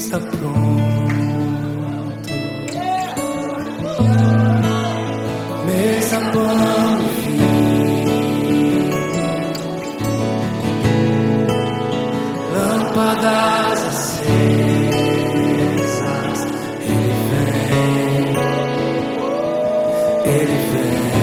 está pronto. Mesa pão lâmpadas acesas. Ele vem, ele vem.